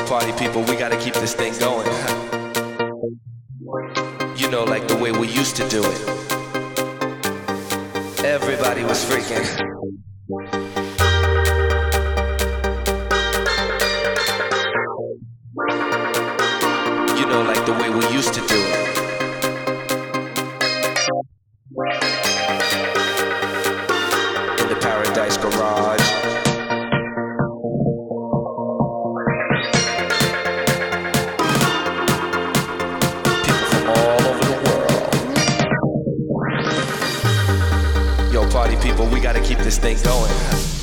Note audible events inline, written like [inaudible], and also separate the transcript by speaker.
Speaker 1: party people, we gotta keep this thing going. [laughs] You know, like the way we used to do it. Everybody was freaking. You know, like the way we used to do it. In the Paradise Garage. Party people, we gotta keep this thing going.